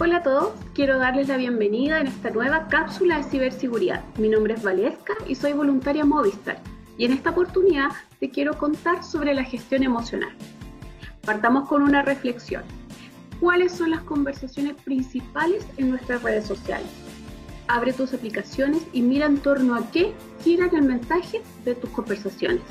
Hola a todos, quiero darles la bienvenida en esta nueva cápsula de ciberseguridad. Mi nombre es Valesca y soy voluntaria Movistar y en esta oportunidad te quiero contar sobre la gestión emocional. Partamos con una reflexión. ¿Cuáles son las conversaciones principales en nuestras redes sociales? Abre tus aplicaciones y mira en torno a qué giran el mensaje de tus conversaciones.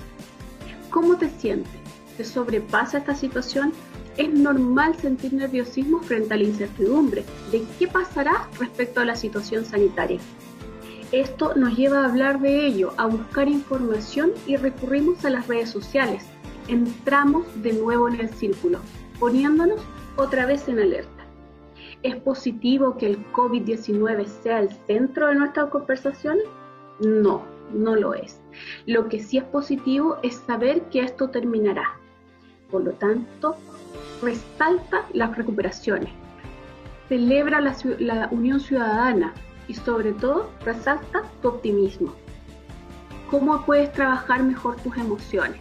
¿Cómo te sientes? ¿Te sobrepasa esta situación? Es normal sentir nerviosismo frente a la incertidumbre de qué pasará respecto a la situación sanitaria. Esto nos lleva a hablar de ello, a buscar información y recurrimos a las redes sociales. Entramos de nuevo en el círculo, poniéndonos otra vez en alerta. ¿Es positivo que el COVID-19 sea el centro de nuestras conversaciones? No, no lo es. Lo que sí es positivo es saber que esto terminará. Por lo tanto, resalta las recuperaciones, celebra la, unión ciudadana y sobre todo resalta tu optimismo. ¿Cómo puedes trabajar mejor tus emociones?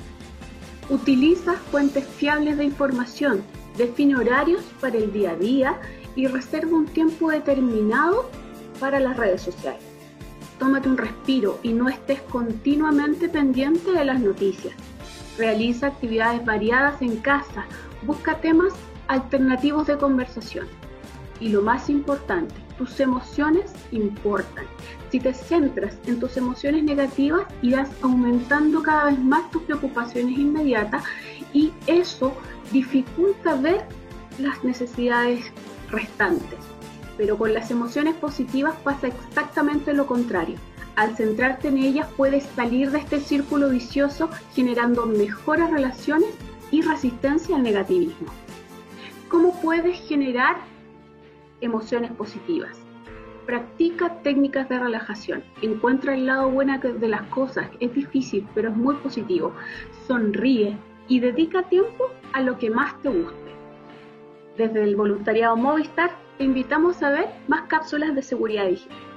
Utiliza fuentes fiables de información, define horarios para el día a día y reserva un tiempo determinado para las redes sociales. Tómate un respiro y no estés continuamente pendiente de las noticias. Realiza actividades variadas en casa Busca temas alternativos de conversación. Y lo más importante, tus emociones importan. Si te centras en tus emociones negativas, irás aumentando cada vez más tus preocupaciones inmediatas y eso dificulta ver las necesidades restantes. Pero con las emociones positivas pasa exactamente lo contrario. Al centrarte en ellas puedes salir de este círculo vicioso generando mejores relaciones y resistencia al negativismo. ¿Cómo puedes generar emociones positivas? Practica técnicas de relajación. Encuentra el lado bueno de las cosas. Es difícil, pero es muy positivo. Sonríe y dedica tiempo a lo que más te guste. Desde el voluntariado Movistar te invitamos a ver más cápsulas de seguridad digital.